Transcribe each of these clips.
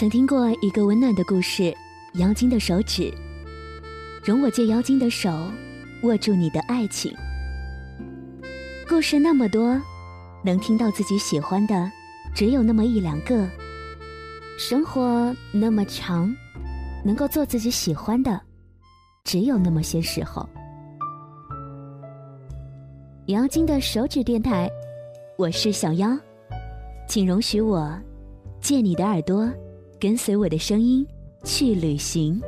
曾听过一个温暖的故事，妖精的手指。容我借妖精的手，握住你的爱情。故事那么多，能听到自己喜欢的，只有那么一两个。生活那么长，能够做自己喜欢的，只有那么些时候。妖精的手指电台，我是小妖，请容许我借你的耳朵。跟随我的声音去旅行。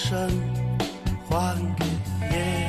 身还给夜。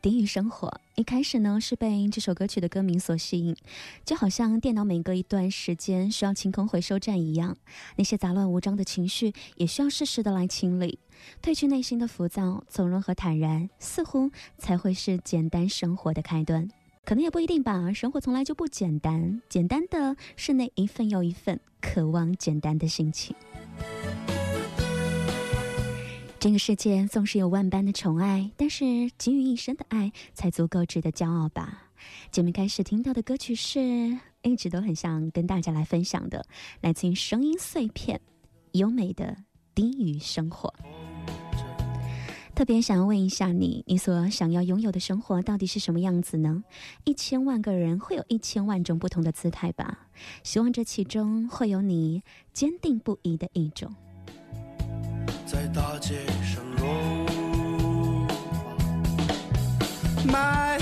低语生活，一开始呢是被这首歌曲的歌名所吸引，就好像电脑每隔一段时间需要清空回收站一样，那些杂乱无章的情绪也需要适时的来清理，褪去内心的浮躁，从容和坦然，似乎才会是简单生活的开端。可能也不一定吧，生活从来就不简单，简单的是那一份又一份渴望简单的心情。这个世界纵是有万般的宠爱，但是给予一生的爱才足够值得骄傲吧。节目开始听到的歌曲是一直都很想跟大家来分享的，来自于声音碎片，优美的低语生活。特别想要问一下你，你所想要拥有的生活到底是什么样子呢？一千万个人会有一千万种不同的姿态吧，希望这其中会有你坚定不移的一种。大街上落花满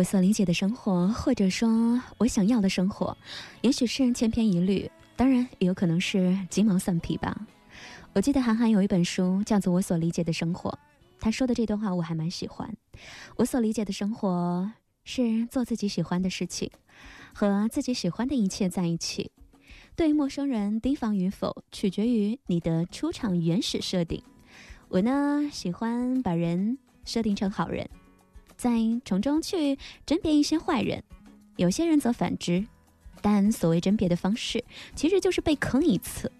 我所理解的生活，或者说我想要的生活，也许是千篇一律，当然也有可能是鸡毛蒜皮吧。我记得韩寒有一本书叫做《我所理解的生活》，他说的这段话我还蛮喜欢。我所理解的生活是做自己喜欢的事情，和自己喜欢的一切在一起。对于陌生人提防与否，取决于你的出场原始设定。我呢，喜欢把人设定成好人。在从中去甄别一些坏人，有些人则反之，但所谓甄别的方式，其实就是被坑一次。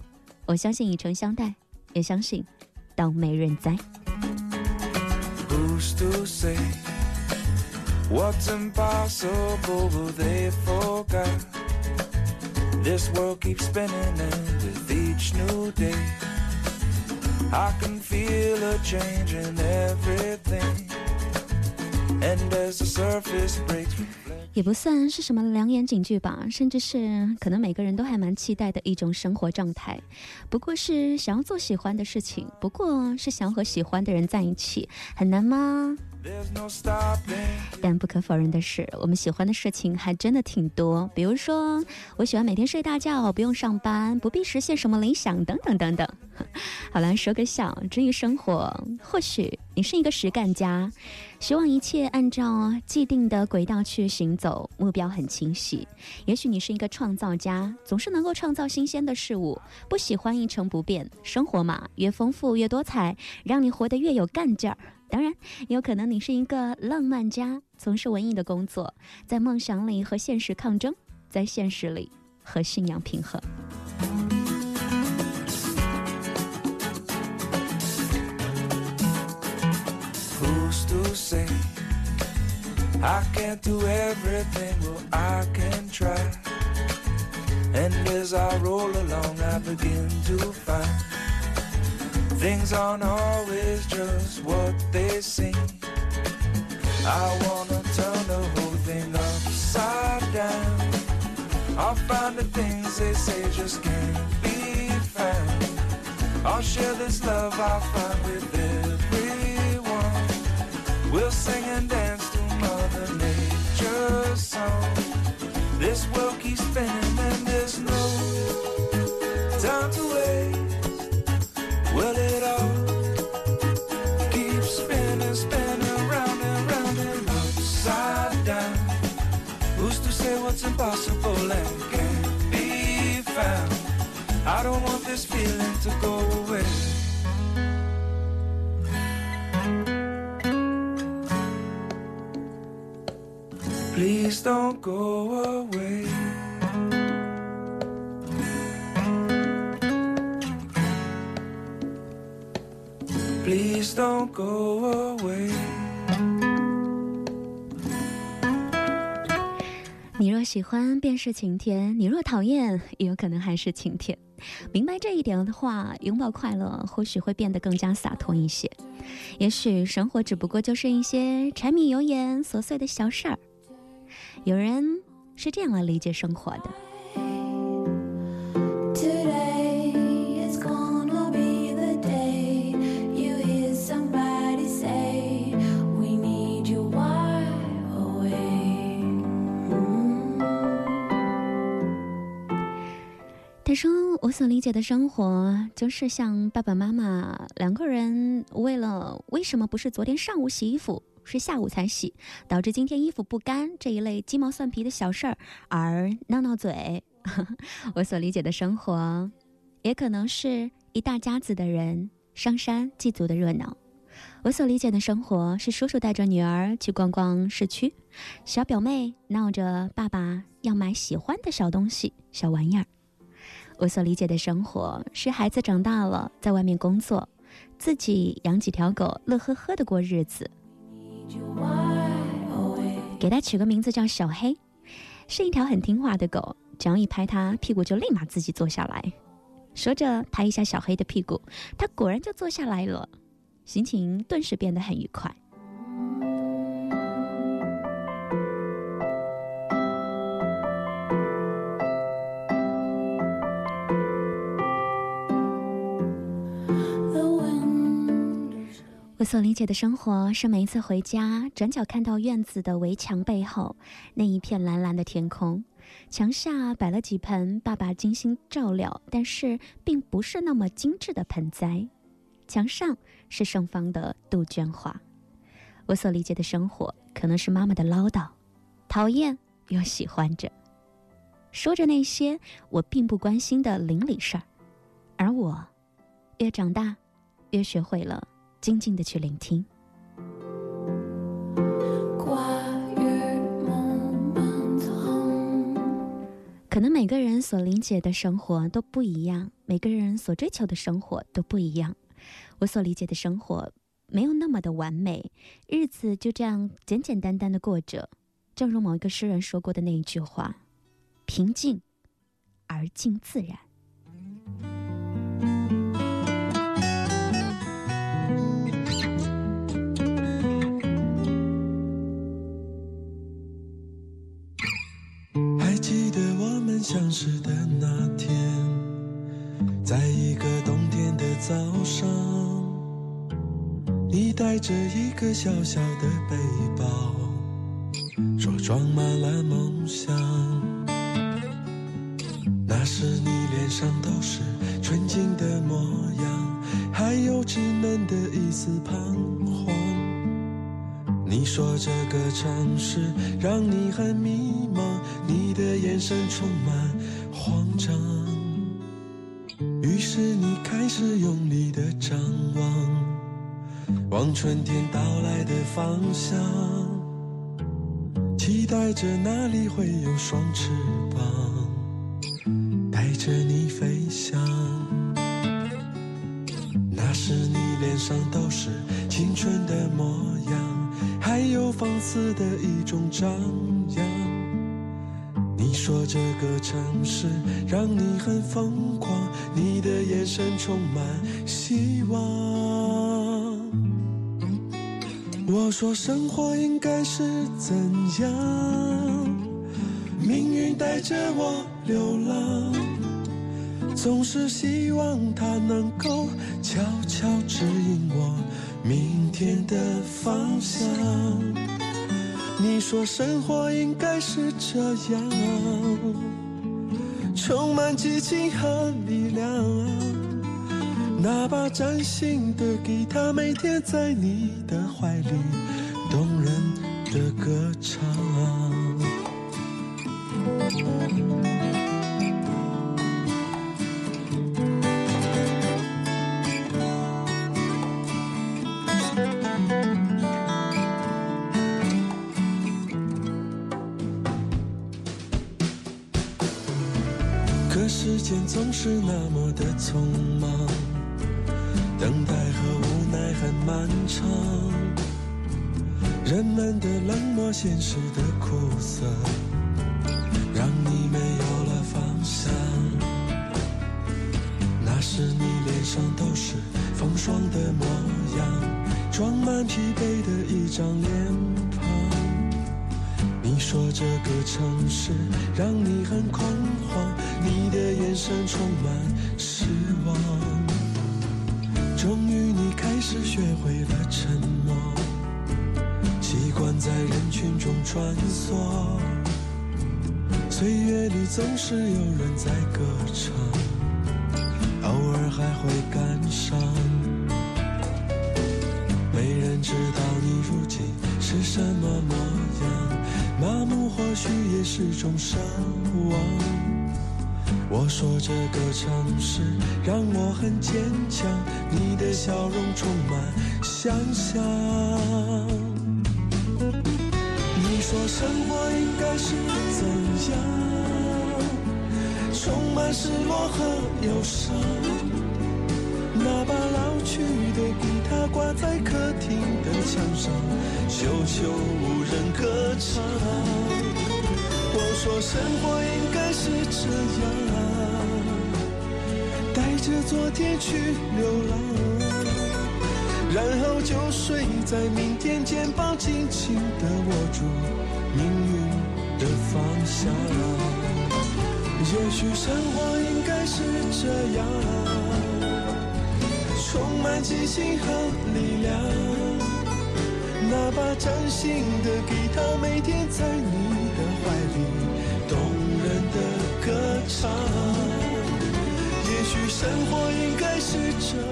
我相信以诚相待，也相信倒霉人哉。也不算是什么良言警句吧，甚至是可能每个人都还蛮期待的一种生活状态。不过是想要做喜欢的事情，不过是想和喜欢的人在一起，很难吗？但不可否认的是，我们喜欢的事情还真的挺多。比如说，我喜欢每天睡大觉，不用上班，不必实现什么理想，等等等等。好了，说个笑。至于生活，或许你是一个实干家，希望一切按照既定的轨道去行走，目标很清晰。也许你是一个创造家，总是能够创造新鲜的事物，不喜欢一成不变。生活嘛，越丰富越多彩，让你活得越有干劲儿。当然，也有可能你是一个浪漫家，从事文艺的工作，在梦想里和现实抗争，在现实里和信仰平衡。Things aren't always just what they seem. I wanna turn the whole thing upside down. I'll find the things they say just can't be found. I'll share this love I find with everyone. We'll sing and dance to Song. This world keeps spinning and there's no time to wait. Well, it all keeps spinning, spinning round and round and upside down. Who's to say what's impossible and can't be found? I don't want this feeling to go Please don't go away. Please don't go away. 你若喜欢，便是晴天；你若讨厌，也有可能还是晴天。明白这一点的话，拥抱快乐，或许会变得更加洒脱一些。也许生活只不过就是一些柴米油盐琐碎的小事儿。有人是这样来理解生活的。Today is gonna be the day you hear somebody say we need you wide awake。他说：“我所理解的生活，就是像爸爸妈妈两个人为了为什么不是昨天上午洗衣服。”是下午才洗，导致今天衣服不干这一类鸡毛蒜皮的小事儿而闹闹嘴。我所理解的生活，也可能是一大家子的人上山祭祖的热闹。我所理解的生活是叔叔带着女儿去逛逛市区，小表妹闹着爸爸要买喜欢的小东西、小玩意儿。我所理解的生活是孩子长大了，在外面工作，自己养几条狗，乐呵呵的过日子。给它取个名字叫小黑，是一条很听话的狗，只要一拍它屁股就立马自己坐下来。说着拍一下小黑的屁股，它果然就坐下来了，心情顿时变得很愉快。我所理解的生活是每一次回家，转角看到院子的围墙背后那一片蓝蓝的天空，墙下摆了几盆爸爸精心照料，但是并不是那么精致的盆栽，墙上是盛放的杜鹃花。我所理解的生活可能是妈妈的唠叨，讨厌又喜欢着，说着那些我并不关心的邻里事儿，而我越长大，越学会了。静静的去聆听。可能每个人所理解的生活都不一样，每个人所追求的生活都不一样。我所理解的生活没有那么的完美，日子就这样简简单单的过着。正如某一个诗人说过的那一句话：“平静而静自然。”着一个小小的背包，说装满了梦想。那时你脸上都是纯净的模样，还有稚嫩的一丝彷徨。你说这个城市让你很迷茫。你的眼神充满慌张，于是你开始用力的张望，望春天到来的方向，期待着那里会有双翅膀，带着你飞翔。那时你脸上都是青春的模样，还有放肆的一种张扬。你说这个城市让你很疯狂，你的眼神充满希望。我说生活应该是怎样？命运带着我流浪，总是希望它能够悄悄指引我明天的方向。你说生活应该是这样，充满激情和力量。那把崭新的吉他，每天在你的怀里，动人的歌唱。可时间总是那么的匆忙，等待和无奈很漫长，人们的冷漠，现实的苦涩，让你没有了方向。那时你脸上都是风霜的模样，装满疲惫的一张脸庞。你。说这个城市让你很恐慌，你的眼神充满是学会了沉默，习惯在人群中穿梭。岁月里总是有人在歌唱，偶尔还会感伤。没人知道你如今是什么模样。麻木或许也是种奢望。我说这个城市让我很坚强，你的笑容充满想象。你说生活应该是怎样？充满失落和忧伤。那把老去的吉他挂在客厅的墙上，久久无人歌唱。说生活应该是这样，带着昨天去流浪，然后就睡在明天，肩膀紧紧地握住命运的方向。也许生活应该是这样。充满激情和力量。哪怕真心的给他，每天在你的怀里歌唱。也许生活应该是这样。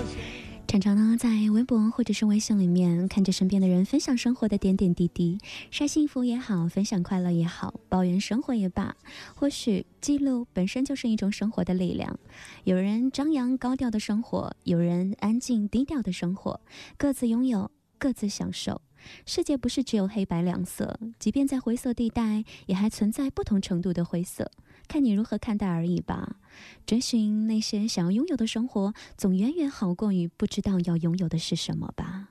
常常呢，在微博或者是微信里面看着身边的人分享生活的点点滴滴，晒幸福也好，分享快乐也好，抱怨生活也罢，或许记录本身就是一种生活的力量。有人张扬高调的生活，有人安静低调的生活，各自拥有，各自享受。世界不是只有黑白两色，即便在灰色地带，也还存在不同程度的灰色。看你如何看待而已吧。追寻那些想要拥有的生活，总远远好过于不知道要拥有的是什么吧。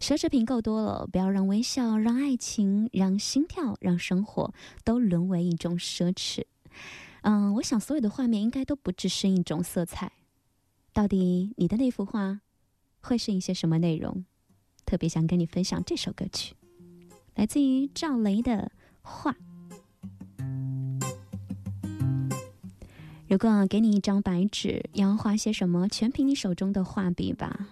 奢侈品够多了，不要让微笑、让爱情、让心跳、让生活都沦为一种奢侈。嗯，我想所有的画面应该都不只是一种色彩。到底你的那幅画会是一些什么内容？特别想跟你分享这首歌曲，来自于赵雷的画。如果给你一张白纸，要画些什么，全凭你手中的画笔吧。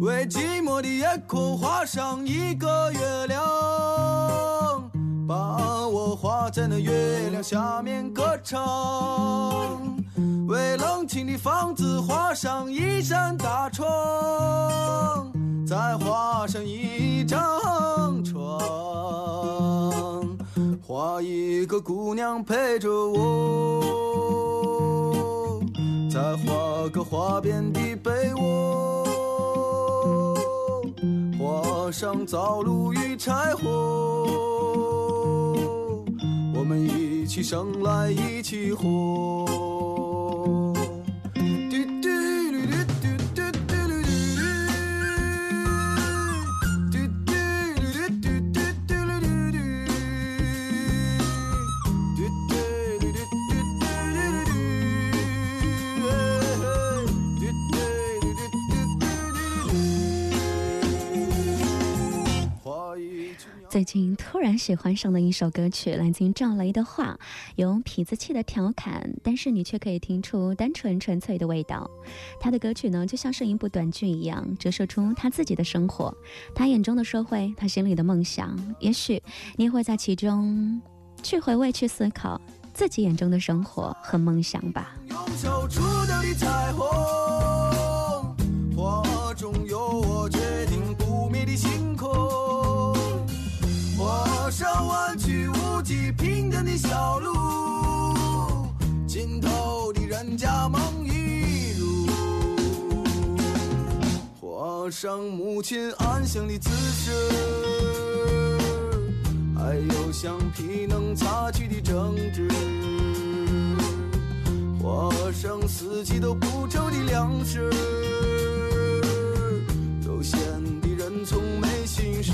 为寂寞的夜空画上一个月亮，把我画在那月亮下面歌唱。为冷清的房子画上一扇大窗，再画上一张床，画一个姑娘陪着我，再画个花边的被窝，画上灶炉与柴火，我们一起生来一起活。最近突然喜欢上的一首歌曲，来自于赵雷的《画》，有痞子气的调侃，但是你却可以听出单纯纯粹的味道。他的歌曲呢，就像是一部短剧一样，折射出他自己的生活，他眼中的社会，他心里的梦想。也许你也会在其中去回味、去思考自己眼中的生活和梦想吧。上的小路，尽头的人家梦一如。画上母亲安详的姿势，还有橡皮能擦去的争执。画上四季都不愁的粮食，悠闲的人从没心事。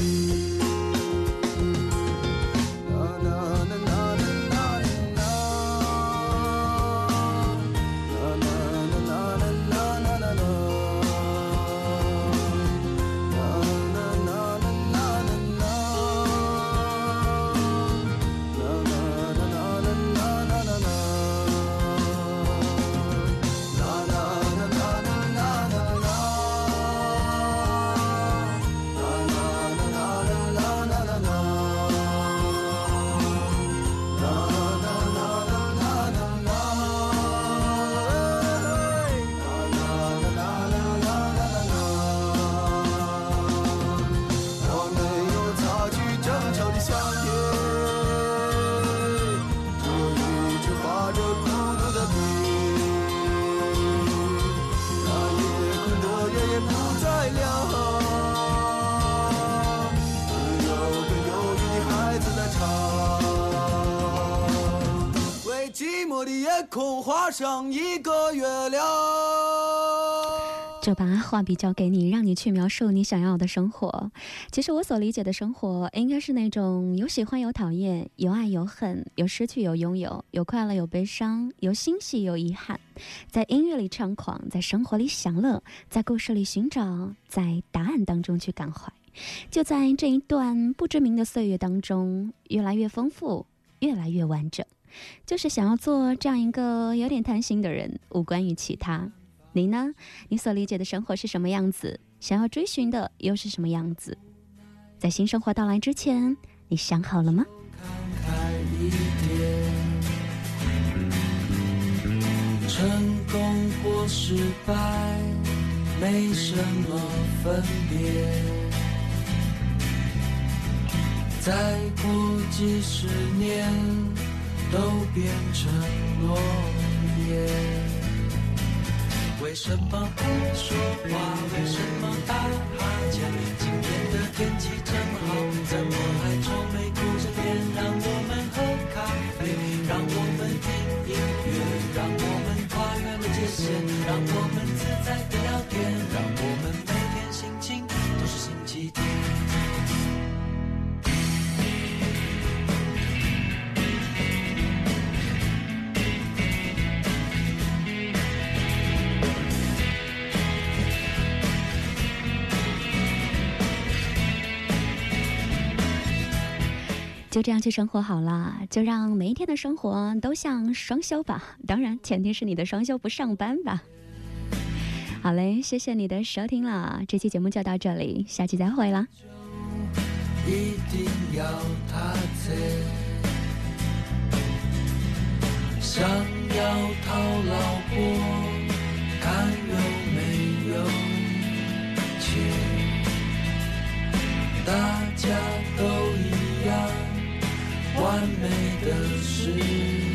空画上一个月亮，就把画笔交给你，让你去描述你想要的生活。其实我所理解的生活，应该是那种有喜欢有讨厌，有爱有恨，有失去有拥有，有快乐有悲伤，有欣喜有遗憾。在音乐里猖狂，在生活里享乐，在故事里寻找，在答案当中去感怀。就在这一段不知名的岁月当中，越来越丰富，越来越完整。就是想要做这样一个有点贪心的人，无关于其他。你呢？你所理解的生活是什么样子？想要追寻的又是什么样子？在新生活到来之前，你想好了吗？成功或失败没什么分别，再过几十年都变成落叶。为什么不说话？为什么打哈欠？今天的天气这么好，怎么还愁眉苦着脸？让我们喝咖啡，让我们听音乐，让我们跨越了界限，让我们自在的聊天，让我就这样去生活好了，就让每一天的生活都像双休吧。当然，前提是你的双休不上班吧。好嘞，谢谢你的收听了，这期节目就到这里，下期再会啦。一定要他在，想要讨老婆，看有没有钱，大家都一样，完美的世